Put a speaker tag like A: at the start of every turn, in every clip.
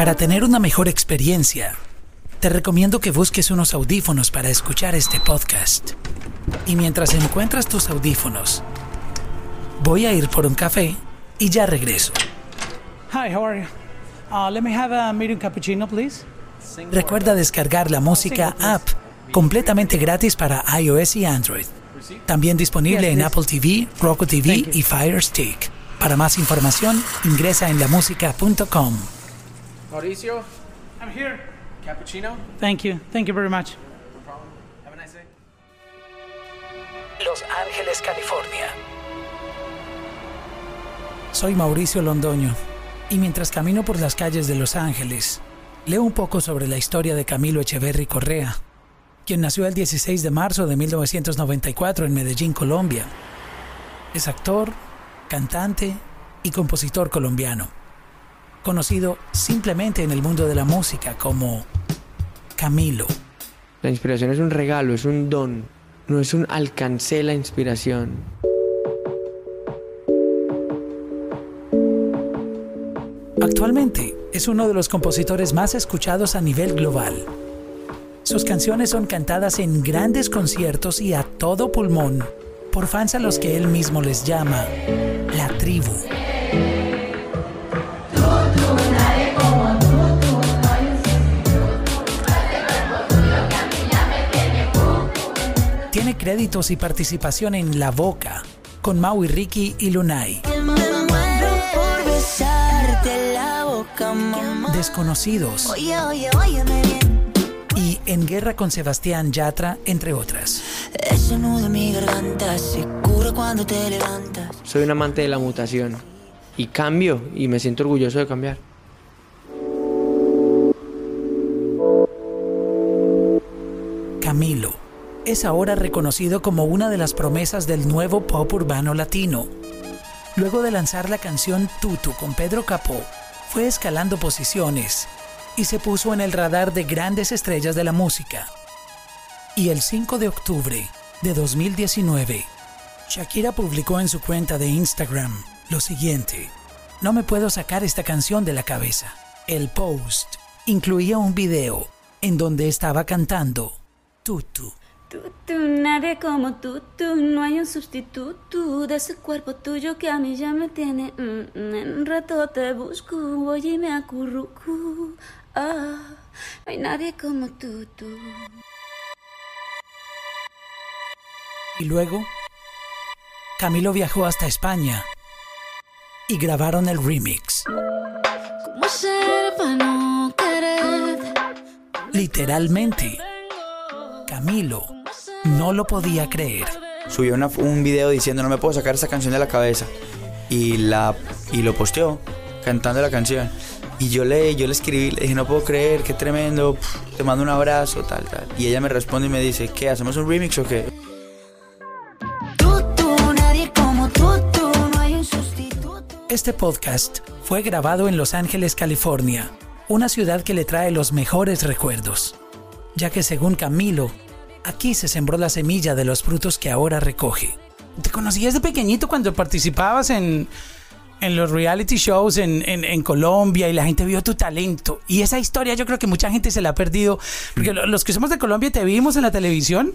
A: Para tener una mejor experiencia, te recomiendo que busques unos audífonos para escuchar este podcast. Y mientras encuentras tus audífonos, voy a ir por un café y ya regreso.
B: Hi, how are you? Uh, let me have a medium cappuccino, please.
A: Recuerda descargar la música app completamente gratis para iOS y Android. También disponible en Apple TV, Roku TV y Fire Stick. Para más información, ingresa en lamusica.com.
C: Mauricio,
B: I'm here.
C: cappuccino.
B: Thank you. Thank you very much.
C: Have a nice day.
A: Los Ángeles, California. Soy Mauricio Londoño y mientras camino por las calles de Los Ángeles, leo un poco sobre la historia de Camilo Echeverry Correa, quien nació el 16 de marzo de 1994 en Medellín, Colombia. Es actor, cantante y compositor colombiano, conocido simplemente en el mundo de la música como Camilo.
D: La inspiración es un regalo, es un don, no es un alcancé la inspiración.
A: Actualmente es uno de los compositores más escuchados a nivel global. Sus canciones son cantadas en grandes conciertos y a todo pulmón por fans a los que él mismo les llama la tribu. Créditos y participación en La Boca, con Maui Ricky y Lunay. Desconocidos
E: Oye, oye, óyeme bien.
A: y En Guerra con Sebastián Yatra, entre otras.
E: Ese nudo en mi garganta se cura cuando te levantas.
D: Soy un amante de la mutación y cambio y me siento orgulloso de cambiar.
A: Camilo es ahora reconocido como una de las promesas del nuevo pop urbano latino. Luego de lanzar la canción Tutu con Pedro Capó, fue escalando posiciones y se puso en el radar de grandes estrellas de la música. Y el 5 de octubre de 2019, Shakira publicó en su cuenta de Instagram lo siguiente. No me puedo sacar esta canción de la cabeza. El post incluía un video en donde estaba cantando Tutu.
F: Tú, tú, nadie como tú, tú, no hay un sustituto de ese cuerpo tuyo que a mí ya me tiene. mm, mm, en un rato te busco, voy y me acurruco. Ah, no hay nadie como tú, tú.
A: Y luego, Camilo viajó hasta España y grabaron el remix.
F: ¿Cómo hacer para no querer?
A: Literalmente, Camilo no lo podía creer.
G: subió una- un video diciendo no me puedo sacar esa canción de la cabeza y la y lo posteó cantando la canción. Y yo le yo le escribí le dije no puedo creer qué tremendo te mando un abrazo tal tal y ella me responde y me dice qué hacemos un remix o qué
E: Tú, tú, nadie como tú, tú, no hay un sustituto.
A: Este podcast fue grabado en Los Ángeles, California, una ciudad que le trae los mejores recuerdos, ya que según Camilo, aquí se sembró la semilla de los frutos que ahora recoge.
B: Te conocí desde pequeñito cuando participabas en, en los reality shows en, en- en Colombia y la gente vio tu talento. Y esa historia yo creo que mucha gente se la ha perdido. Porque lo- los que somos de Colombia y te vimos en la televisión,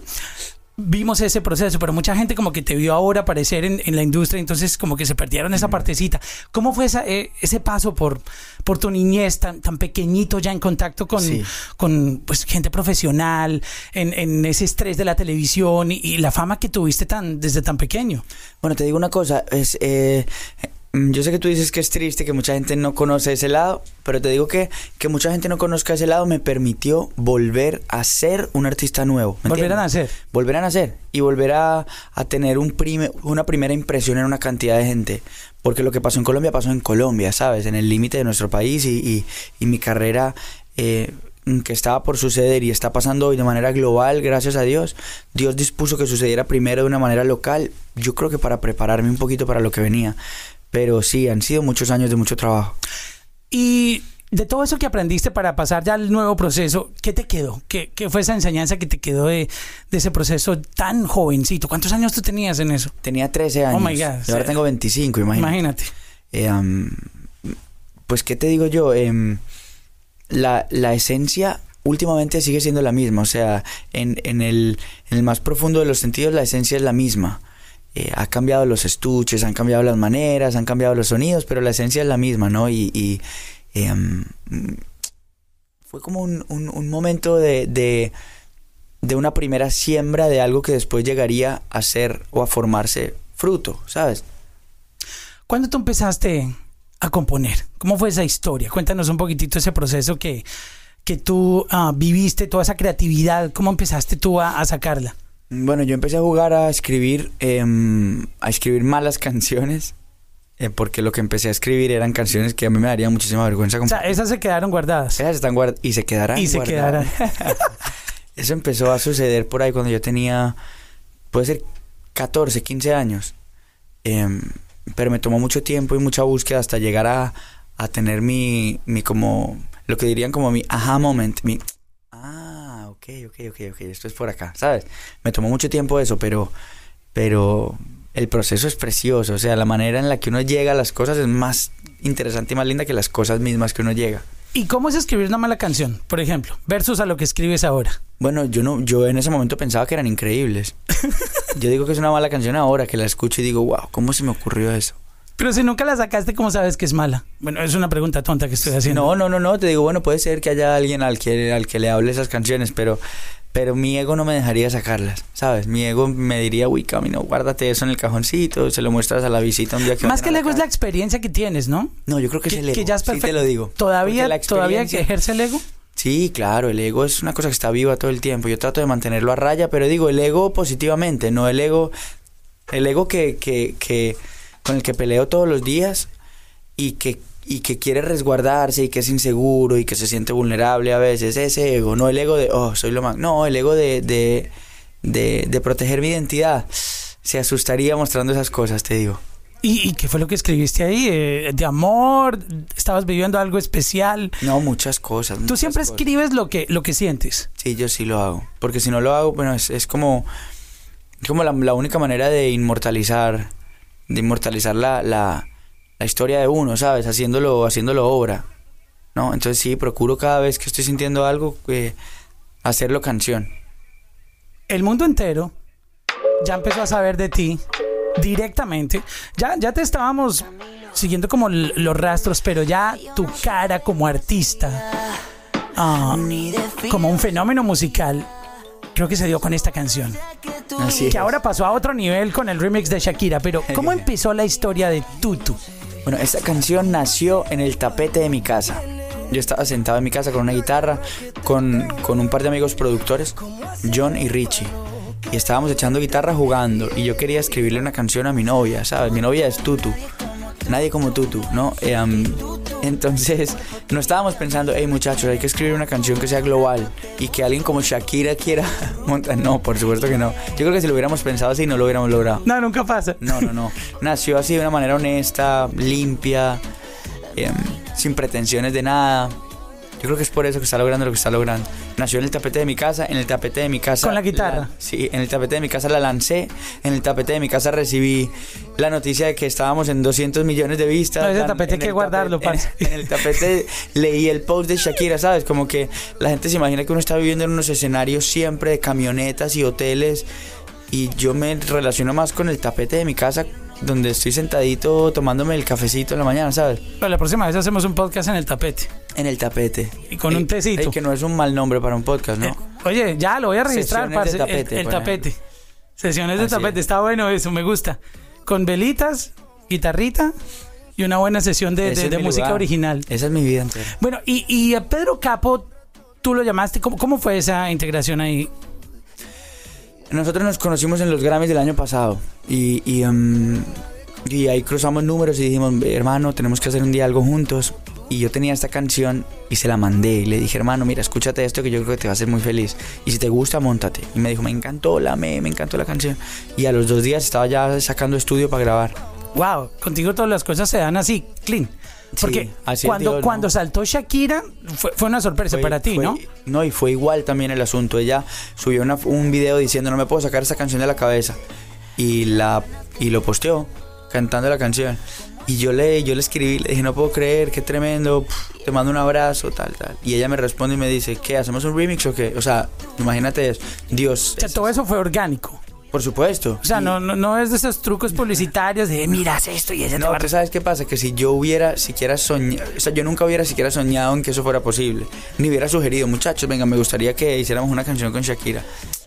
B: vimos ese proceso, pero mucha gente como que te vio ahora aparecer en, en la industria, entonces como que se perdieron esa partecita. ¿Cómo fue esa, eh, ese paso por, por tu niñez tan, tan pequeñito ya en contacto con,
G: Sí.
B: con pues, gente profesional, en, en ese estrés de la televisión y, y la fama que tuviste tan, desde tan pequeño?
G: Bueno, te digo una cosa, es, eh, mm, yo sé que tú dices que es triste, que mucha gente no conoce ese lado, pero te digo que que mucha gente no conozca ese lado me permitió volver a ser un artista nuevo. ¿me
B: Volver a nacer.
G: Volver a nacer y volver a, a tener un prime- una primera impresión en una cantidad de gente. Porque lo que pasó en Colombia pasó en Colombia, ¿sabes? En el límite de nuestro país y, y- y mi carrera... eh, que estaba por suceder y está pasando hoy de manera global, gracias a Dios. Dios dispuso que sucediera primero de una manera local, yo creo que para prepararme un poquito para lo que venía. Pero sí, han sido muchos años de mucho trabajo.
B: Y de todo eso que aprendiste para pasar ya al nuevo proceso, ¿qué te quedó? ¿Qué, qué fue esa enseñanza que te quedó de, de ese proceso tan jovencito? ¿Cuántos años tú tenías en eso?
G: Tenía 13 años.
B: Oh my God,
G: y ahora tengo 25, imagínate.
B: Imagínate.
G: Eh, pues, ¿qué te digo yo? Em, la, la esencia últimamente sigue siendo la misma. O sea, en, en, el, en el más profundo de los sentidos, la esencia es la misma. Eh, ha cambiado los estuches, han cambiado las maneras, han cambiado los sonidos, pero la esencia es la misma, ¿no? Y, em, fue como un, un- momento de, de, una primera siembra de algo que después llegaría a ser o a formarse fruto, ¿sabes?
A: ¿Cuándo tú empezaste a componer? ¿Cómo fue esa historia? Cuéntanos un poquitito ese proceso que, que tú ah, viviste, toda esa creatividad. ¿Cómo empezaste tú a sacarla?
G: Bueno, yo empecé a jugar a escribir, em, a escribir malas canciones, eh, porque lo que empecé a escribir eran canciones que a mí me daría muchísima vergüenza.
A: O sea, esas se quedaron guardadas.
G: Esas están guardadas y se quedarán.
A: Y se
G: guardadas. Eso empezó a suceder por ahí cuando yo tenía, puede ser 14, 15 años. Em, pero me tomó mucho tiempo y mucha búsqueda hasta llegar a, a tener mi, mi como, lo que dirían como mi aha moment, mi, ok, ok, ok, ok, esto es por acá, ¿sabes? Me tomó mucho tiempo eso, pero, pero el proceso es precioso, o sea, la manera en la que uno llega a las cosas es más interesante y más linda que las cosas mismas que uno llega.
A: ¿Y cómo es escribir una mala canción, por ejemplo, versus a lo que escribes ahora?
G: Bueno, yo no, yo en ese momento pensaba que eran increíbles. Yo digo que es una mala canción ahora, que la escucho y digo, wow, ¿cómo se me ocurrió eso?
A: Pero si nunca la sacaste, ¿cómo sabes que es mala? Bueno, es una pregunta tonta que estoy haciendo.
G: No, no, no, no, te digo, bueno, puede ser que haya alguien al que, al que le hable esas canciones, pero, pero mi ego no me dejaría sacarlas, ¿sabes? Mi ego me diría, uy, Camino, guárdate eso en el cajoncito, se lo muestras a la visita un día que
A: Más que el ego es la experiencia que tienes, ¿no?
G: No, yo creo que,
A: Que,
G: es el ego.
A: que ya es
G: sí te lo digo.
A: ¿Todavía,
G: la
A: ¿Todavía
G: experiencia-
A: ejerce el ego?
G: Sí, claro, el ego es una cosa que está viva todo el tiempo. Yo trato de mantenerlo a raya, pero digo, el ego positivamente, no el ego, el ego que, que, que con el que peleo todos los días y que, y que quiere resguardarse y que es inseguro y que se siente vulnerable a veces, ese ego, no el ego de, oh, soy lo más, no, el ego de, de, de, de proteger mi identidad. Se asustaría mostrando esas cosas, te digo.
A: ¿Y, y qué fue lo que escribiste ahí? Eh, ¿De amor? ¿Estabas viviendo algo especial?
G: No, muchas cosas.
A: Tú siempre
G: cosas.
A: escribes lo que, lo que sientes.
G: Sí, yo sí lo hago. Porque si no lo hago, bueno, es, es como, como la, la única manera de inmortalizar, de inmortalizar la, la, la historia de uno, ¿sabes? Haciéndolo, haciéndolo obra. ¿No? Entonces sí, procuro cada vez que estoy sintiendo algo, eh, hacerlo canción.
A: El mundo entero ya empezó a saber de ti directamente. Ya, ya te estábamos siguiendo como los rastros, pero ya tu cara como artista, ah, como un fenómeno musical, creo que se dio con esta canción.
G: Así es.
A: Que ahora pasó a otro nivel con el remix de Shakira. Pero, ¿cómo empezó la historia de Tutu?
G: Bueno, esta canción nació en el tapete de mi casa. Yo estaba sentado en mi casa con una guitarra, con, con un par de amigos productores, John y Richie. Y estábamos echando guitarra jugando. Y yo quería escribirle una canción a mi novia, ¿sabes? Mi novia es Tutu. Nadie como Tutu, ¿no? Eh, um, entonces, no estábamos pensando, hey muchachos, hay que escribir una canción que sea global y que alguien como Shakira quiera montar. No, por supuesto que no. Yo creo que si lo hubiéramos pensado así, no lo hubiéramos logrado.
A: No, nunca pasa.
G: No, no, no. Nació así de una manera honesta, limpia, em, sin pretensiones de nada. Yo creo que es por eso que está logrando lo que está logrando. Nació en el tapete de mi casa, en el tapete de mi casa.
A: ¿Con la guitarra?
G: sí, en el tapete de mi casa la lancé, en el tapete de mi casa recibí la noticia de que estábamos en 200 millones de vistas.
A: No, ese
G: La-
A: tapete hay que guardarlo,
G: tapete-
A: parce.
G: En, en el tapete leí el post de Shakira, ¿sabes? Como que la gente se imagina que uno está viviendo en unos escenarios siempre de camionetas y hoteles y yo me relaciono más con el tapete de mi casa donde estoy sentadito tomándome el cafecito en la mañana, ¿sabes?
A: Pero la próxima vez hacemos un podcast en el tapete.
G: En el tapete.
A: Y con un tecito.
G: ey, que no es un mal nombre para un podcast, ¿no?
A: Eh, oye, ya lo voy a registrar,
G: Sesiones de
A: parce, el-
G: tapete,
A: el, tapete. Sesiones de
G: Así
A: tapete,
G: es.
A: está bueno eso, me gusta. Con velitas, guitarrita y una buena sesión de, de- de música
G: lugar.
A: original.
G: Esa es mi vida entera.
A: Bueno, y, y a Pedro Capo, tú lo llamaste, ¿cómo, cómo fue esa integración ahí?
G: Nosotros nos conocimos en los Grammys del año pasado y, y, em, y ahí cruzamos números y dijimos, hermano, tenemos que hacer un día algo juntos. Y yo tenía esta canción y se la mandé y le dije, hermano, mira, escúchate esto que yo creo que te va a hacer muy feliz. Y si te gusta, montate. Y me dijo, me encantó, la me, me encantó la canción. Y a los dos días estaba ya sacando estudio para grabar.
A: Wow, contigo todas las cosas se dan así, clean. Porque
G: Sí,
A: cuando, cuando saltó Shakira, fue, fue una sorpresa
G: Fue-
A: para ti,
G: fue-
A: ¿no?
G: No, y fue igual también el asunto. Ella subió una- un video diciendo, no me puedo sacar esa canción de la cabeza. Y, la, y lo posteó, cantando la canción. Y yo le, yo le escribí, le dije, no puedo creer, qué tremendo, pf, te mando un abrazo, tal, tal. Y ella me responde y me dice, ¿qué? ¿Hacemos un remix o qué? O sea, imagínate eso. Dios,
A: O sea, todo eso fue orgánico.
G: Por supuesto.
A: O sea, no, no, no es de esos trucos publicitarios de miras esto y ese te
G: No,
A: a
G: tú sabes qué pasa, que si yo hubiera siquiera soñado, o sea, yo nunca hubiera siquiera soñado en que eso fuera posible, ni hubiera sugerido, muchachos, venga, me gustaría que hiciéramos una canción con Shakira.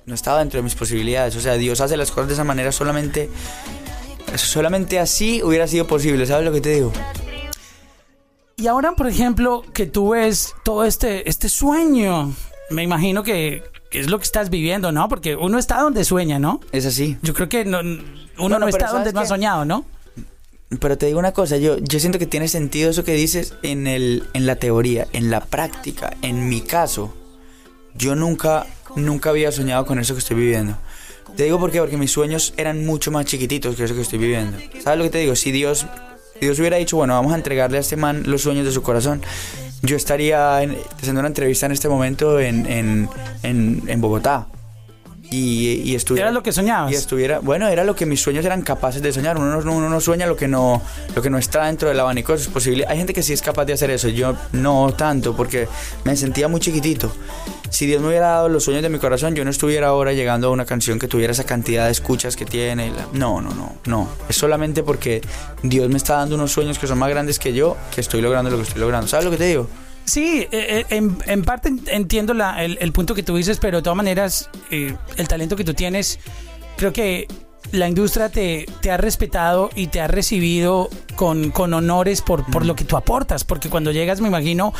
G: No estaba dentro de mis posibilidades, o sea, Dios hace las cosas de esa manera solamente, solamente así hubiera sido posible, ¿sabes lo que te digo?
A: Y ahora, por ejemplo, que tú ves todo este, este sueño, me imagino que, que es lo que estás viviendo, ¿no? Porque uno está donde sueña, ¿no?
G: Es así.
A: Yo creo que no- uno no, está donde
G: ¿sabes
A: no ha soñado, ¿no?
G: Pero te digo una cosa, yo, yo siento que tiene sentido eso que dices en, el, en la teoría, en la práctica. En mi caso, yo nunca, nunca había soñado con eso que estoy viviendo. Te digo por qué, porque mis sueños eran mucho más chiquititos que eso que estoy viviendo. ¿Sabes lo que te digo? Si Dios, si Dios hubiera dicho, bueno, vamos a entregarle a este man los sueños de su corazón, yo estaría en- haciendo una entrevista en este momento en, en, en, en Bogotá. Y, y estuviera...
A: Era lo que soñabas.
G: Y estuviera, bueno, era lo que mis sueños eran capaces de soñar. Uno no, uno no sueña lo que no, lo que no está dentro del abanico de sus posibilidades. Hay gente que sí es capaz de hacer eso. Yo no tanto, porque me sentía muy chiquitito. Si Dios me hubiera dado los sueños de mi corazón, yo no estuviera ahora llegando a una canción que tuviera esa cantidad de escuchas que tiene. No, no, no, no. Es solamente porque Dios me está dando unos sueños que son más grandes que yo, que estoy logrando lo que estoy logrando. ¿Sabes lo que te digo?
A: Sí, eh, eh, en, parte entiendo el punto que tú dices, pero de todas maneras, eh, el talento que tú tienes, creo que la industria te, te ha respetado y te ha recibido con, con honores por, por lo que tú aportas, porque cuando llegas, me imagino,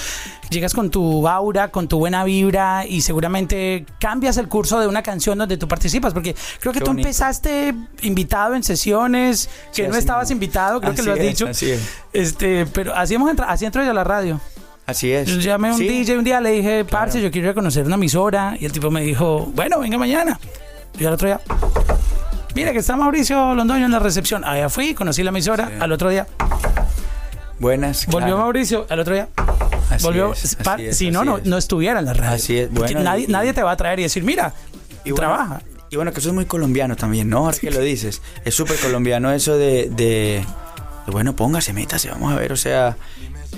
A: llegas con tu aura, con tu buena vibra y seguramente cambias el curso de una canción donde tú participas, porque creo que
G: Qué
A: tú
G: bonito.
A: empezaste invitado en sesiones, que
G: Sí,
A: no estabas invitado, creo que lo has
G: es,
A: dicho.
G: así es.
A: Este, pero así, hemos entra- así entro yo a la radio.
G: Así es.
A: Yo llamé a un
G: Sí.
A: DJ un día, le dije, parce, yo quiero ir a conocer una emisora. Y el tipo me dijo, bueno, venga mañana. Y al otro día, mira que está Mauricio Londoño en la recepción. Allá fui, conocí la emisora. Al otro día,
G: Buenas.
A: volvió
G: claro.
A: Mauricio. Al otro día,
G: Así
A: volvió.
G: es,
A: Pa-
G: así es,
A: si no, no, no estuviera en la radio.
G: Así es, bueno,
A: nadie,
G: y-
A: nadie te va a traer y decir, mira,
G: Y bueno,
A: trabaja.
G: Y bueno, que eso es muy colombiano también, ¿no? Ahora que lo dices. Es súper colombiano eso de, de, de, bueno, póngase, métase, vamos a ver. O sea,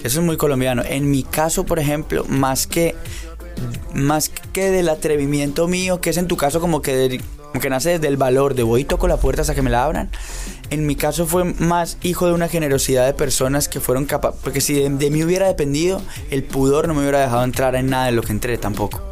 G: eso es muy colombiano. En mi caso, por ejemplo, más que, más que del atrevimiento mío, que es en tu caso como que, como que nace desde el valor de voy y toco la puerta hasta que me la abran. En mi caso fue más hijo de una generosidad de personas que fueron capaces, porque si de, de mí hubiera dependido, el pudor no me hubiera dejado entrar en nada de lo que entré tampoco.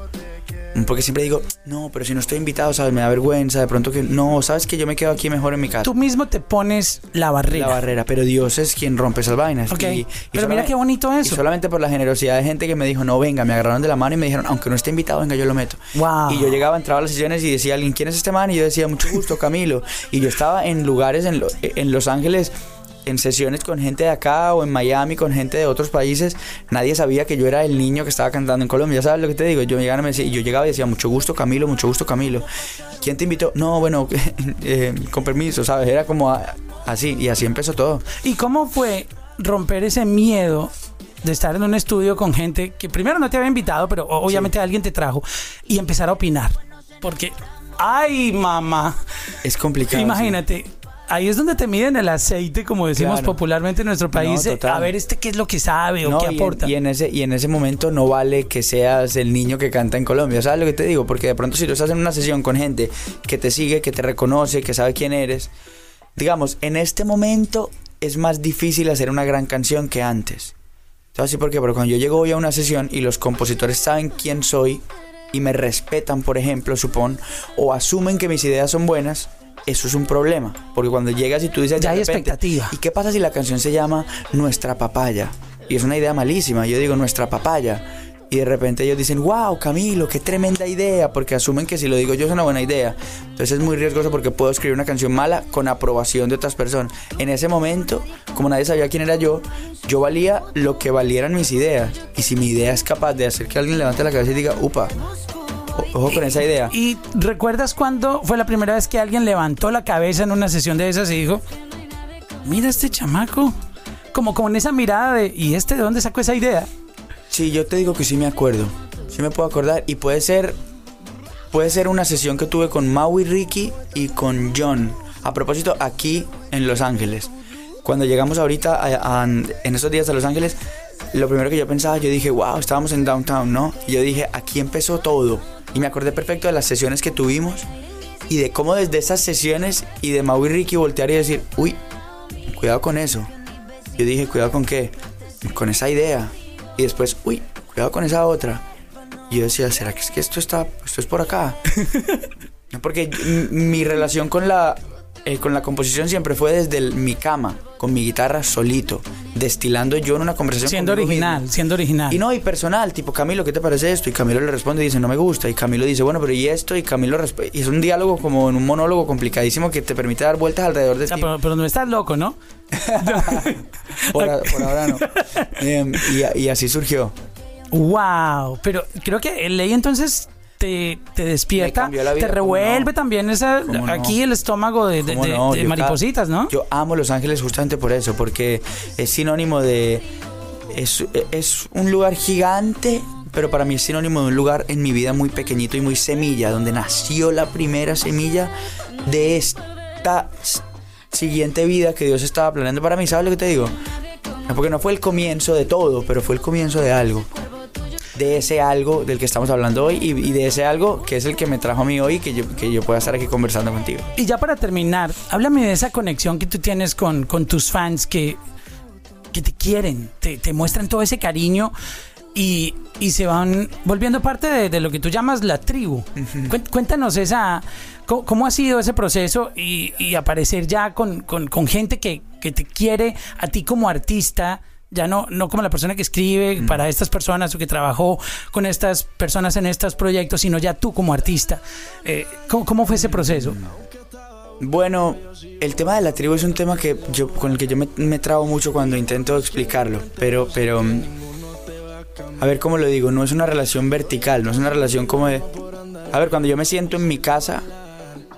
G: Porque siempre digo, no, pero si no estoy invitado, ¿sabes? Me da vergüenza, de pronto que no, ¿sabes? Que yo me quedo aquí mejor en mi casa.
A: Tú mismo te pones la barrera.
G: La barrera, pero Dios es quien rompe esas vainas.
A: Ok,
G: Y- y
A: pero mira qué bonito
G: Y
A: eso.
G: solamente por la generosidad de gente que me dijo, no, venga, me agarraron de la mano y me dijeron, aunque no esté invitado, venga, yo lo meto.
A: Wow.
G: Y yo llegaba, entraba a las sesiones y decía alguien, ¿quién es este man? Y yo decía, mucho gusto, Camilo. Y yo estaba en lugares en, lo- en Los Ángeles, en sesiones con gente de acá o en Miami con gente de otros países. Nadie sabía que yo era el niño que estaba cantando en Colombia. ¿Sabes lo que te digo? Yo, llegaba y me decía- y yo llegaba y decía, mucho gusto, Camilo, mucho gusto, Camilo. ¿Quién te invitó? No, bueno, eh, con permiso, ¿sabes? Era como así. Y así empezó todo.
A: ¿Y cómo fue romper ese miedo de estar en un estudio con gente que primero no te había invitado, pero obviamente alguien te trajo y empezar a opinar? Porque, ay, mamá,
G: Es complicado.
A: imagínate. Ahí es donde te miden el aceite, como decimos
G: Claro.
A: popularmente en nuestro país.
G: No,
A: a ver, este qué es lo que sabe o qué
G: y en-
A: aporta.
G: Y en, ese, y en ese momento no vale que seas el niño que canta en Colombia. ¿Sabes lo que te digo? Porque de pronto si tú estás en una sesión con gente que te sigue, que te reconoce, que sabe quién eres, digamos, en este momento es más difícil hacer una gran canción que antes. ¿Sabes por qué? Porque cuando yo llego hoy a una sesión y los compositores saben quién soy y me respetan, por ejemplo, supón, o asumen que mis ideas son buenas, eso es un problema. Porque cuando llegas y tú dices...
A: Ya hay
G: repente,
A: expectativa.
G: ¿Y qué pasa si la canción se llama Nuestra Papaya? Y es una idea malísima. Yo digo Nuestra Papaya. Y de repente ellos dicen, wow, Camilo, qué tremenda idea, porque asumen que si lo digo yo es una buena idea. Entonces es muy riesgoso porque puedo escribir una canción mala con aprobación de otras personas. En ese momento, como nadie sabía quién era yo, yo valía lo que valieran mis ideas. Y si mi idea es capaz de hacer que alguien levante la cabeza y diga, upa, ojo con esa idea.
A: ¿Y recuerdas cuándo fue la primera vez que alguien levantó la cabeza en una sesión de esas y dijo, mira este chamaco? Como con esa mirada de, ¿y este de dónde sacó esa idea?
G: Sí, yo te digo que sí me acuerdo. Sí me puedo acordar. Y puede ser. Puede ser una sesión que tuve con Mau y Ricky y con John. A propósito, aquí en Los Ángeles. cuando llegamos ahorita a- a- en esos días a Los Ángeles, lo primero que yo pensaba, yo dije, wow, estábamos en downtown, ¿no? Y yo dije, aquí empezó todo. Y me acordé perfecto de las sesiones que tuvimos y de cómo desde esas sesiones y de Mau y Ricky voltear y decir, uy, cuidado con eso. Yo dije, cuidado con qué? Con esa idea. Y después, uy, cuidado con esa otra. Y yo decía, ¿será que es que esto está, esto es por acá? Porque mi relación con la, eh, con la composición siempre fue desde el- mi cama, con mi guitarra solito, destilando yo en una conversación.
A: Siendo original,
G: mismo.
A: siendo original.
G: Y no, y personal, tipo, Camilo, ¿qué te parece esto? Y Camilo le responde y dice, no me gusta. Y Camilo dice, bueno, pero ¿y esto? Y Camilo responde. Y es un diálogo como en un monólogo complicadísimo que te permite dar vueltas alrededor de
A: Ah,
G: ti.
A: pero, pero no estás loco, ¿no?
G: Por, a- por ahora no. Em, y, y así surgió.
A: Wow, pero creo que ley entonces te, te despierta,
G: vida,
A: te
G: ¿cómo
A: revuelve
G: no?
A: también esa, aquí el estómago de, de-
G: ¿Cómo
A: de-
G: no?
A: de
G: Yo cada-
A: maripositas, ¿no?
G: Yo amo Los Ángeles justamente por eso, porque es sinónimo de... Es, es un lugar gigante, pero para mí es sinónimo de un lugar en mi vida muy pequeñito y muy semilla, donde nació la primera semilla de esta siguiente vida que Dios estaba planeando para mí. ¿Sabes lo que te digo? Porque no fue el comienzo de todo, pero fue el comienzo de algo. De ese algo del que estamos hablando hoy y, y de ese algo que es el que me trajo a mí hoy que yo, que yo pueda estar aquí conversando contigo.
A: Y ya para terminar, háblame de esa conexión que tú tienes con, con tus fans que, que te quieren, te, te muestran todo ese cariño y, y se van volviendo parte de, de lo que tú llamas la tribu. Cuen- Cuéntanos esa, cómo, cómo ha sido ese proceso y, y aparecer ya con, con- con gente que, que te quiere a ti como artista. Ya no, no como la persona que escribe para estas personas o que trabajó con estas personas en estos proyectos, sino ya tú como artista. Eh, ¿cómo, cómo fue ese proceso?
G: Bueno, el tema de la tribu es un tema que yo con el que yo me, me trabo mucho cuando intento explicarlo, pero pero mm, a ver cómo lo digo, no es una relación vertical, no es una relación como de a ver, cuando yo me siento en mi casa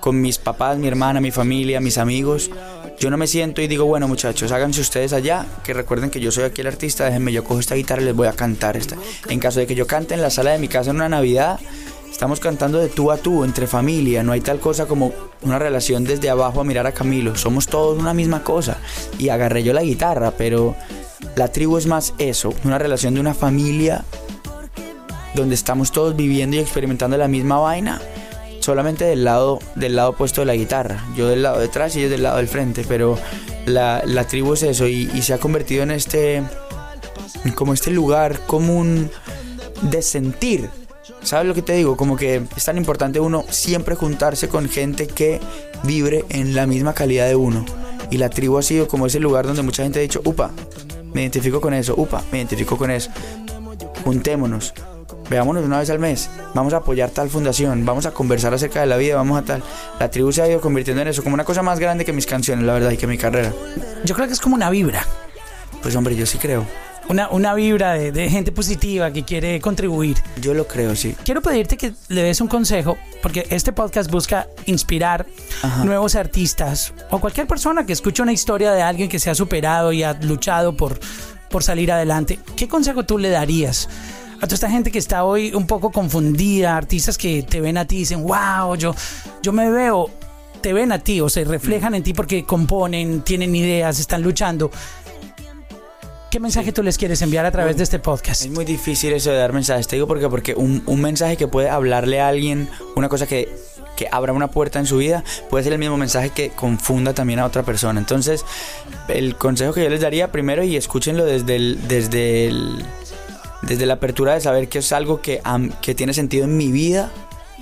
G: con mis papás, mi hermana, mi familia, mis amigos, yo no me siento y digo, bueno, muchachos, háganse ustedes allá, que recuerden que yo soy aquí el artista, déjenme yo cojo esta guitarra y les voy a cantar esta. En caso de que yo cante en la sala de mi casa en una Navidad, Estamos cantando de tú a tú, entre familia. No hay tal cosa como una relación desde abajo a mirar a Camilo. Somos todos una misma cosa. Y agarré yo la guitarra, pero la tribu es más eso. Una relación de una familia donde estamos todos viviendo y experimentando la misma vaina. Solamente del lado, del lado opuesto de la guitarra. Yo del lado de atrás y ellos del lado del frente. Pero la, la tribu es eso y, y se ha convertido en este... Como este lugar común de sentir. ¿Sabes lo que te digo? Como que es tan importante uno siempre juntarse con gente que vibre en la misma calidad de uno. Y la tribu ha sido como ese lugar donde mucha gente ha dicho, upa, me identifico con eso, upa, me identifico con eso. Juntémonos, veámonos una vez al mes, vamos a apoyar tal fundación, vamos a conversar acerca de la vida, vamos a tal. La tribu se ha ido convirtiendo en eso, como una cosa más grande que mis canciones, la verdad, y que mi carrera.
A: Yo creo que es como una vibra.
G: Pues hombre, yo sí creo.
A: Una, una vibra de, de gente positiva que quiere contribuir.
G: Yo lo creo, sí.
A: Quiero pedirte que le des un consejo, porque este podcast busca inspirar
G: Ajá.
A: nuevos artistas o cualquier persona que escuche una historia de alguien que se ha superado y ha luchado por, por salir adelante. ¿Qué consejo tú le darías a toda esta gente que está hoy un poco confundida, artistas que te ven a ti y dicen, wow, yo, yo me veo, te ven a ti o se reflejan en ti porque componen, tienen ideas, están luchando? ¿Qué mensaje tú les quieres enviar a través de este podcast?
G: Es muy difícil eso de dar mensajes, te digo porque, porque un, un mensaje que puede hablarle a alguien, una cosa que, que abra una puerta en su vida, puede ser el mismo mensaje que confunda también a otra persona. Entonces, el consejo que yo les daría primero, y escúchenlo desde el, desde el, desde la apertura de saber que es algo que, que tiene sentido en mi vida,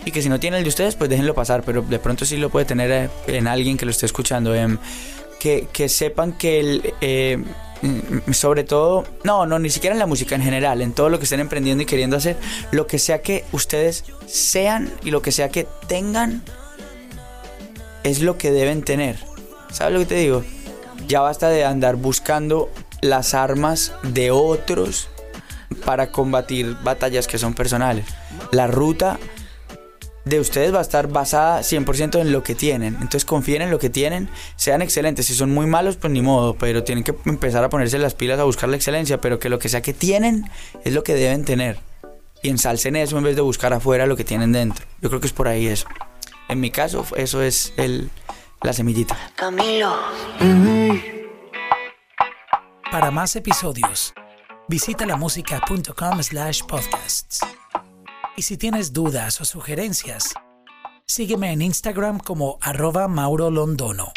G: y que si no tiene el de ustedes, pues déjenlo pasar, pero de pronto sí lo puede tener eh, en alguien que lo esté escuchando. em, que, que sepan que el... eh, sobre todo, no, no, ni siquiera en la música en general, en todo lo que estén emprendiendo y queriendo hacer, lo que sea que ustedes sean y lo que sea que tengan, es lo que deben tener. ¿Sabes lo que te digo? Ya basta de andar buscando las armas de otros para combatir batallas que son personales. La ruta de ustedes va a estar basada 100% en lo que tienen. Entonces confíen en lo que tienen, sean excelentes. Si son muy malos, pues ni modo, pero tienen que empezar a ponerse las pilas a buscar la excelencia, pero que lo que sea que tienen es lo que deben tener. Y ensalcen eso en vez de buscar afuera lo que tienen dentro. Yo creo que es por ahí eso. En mi caso, eso es el, la semillita.
E: Camilo.
A: Para más episodios, visita lamusica.com slash podcasts. Y si tienes dudas o sugerencias, sígueme en Instagram como arroba Mauro Londono.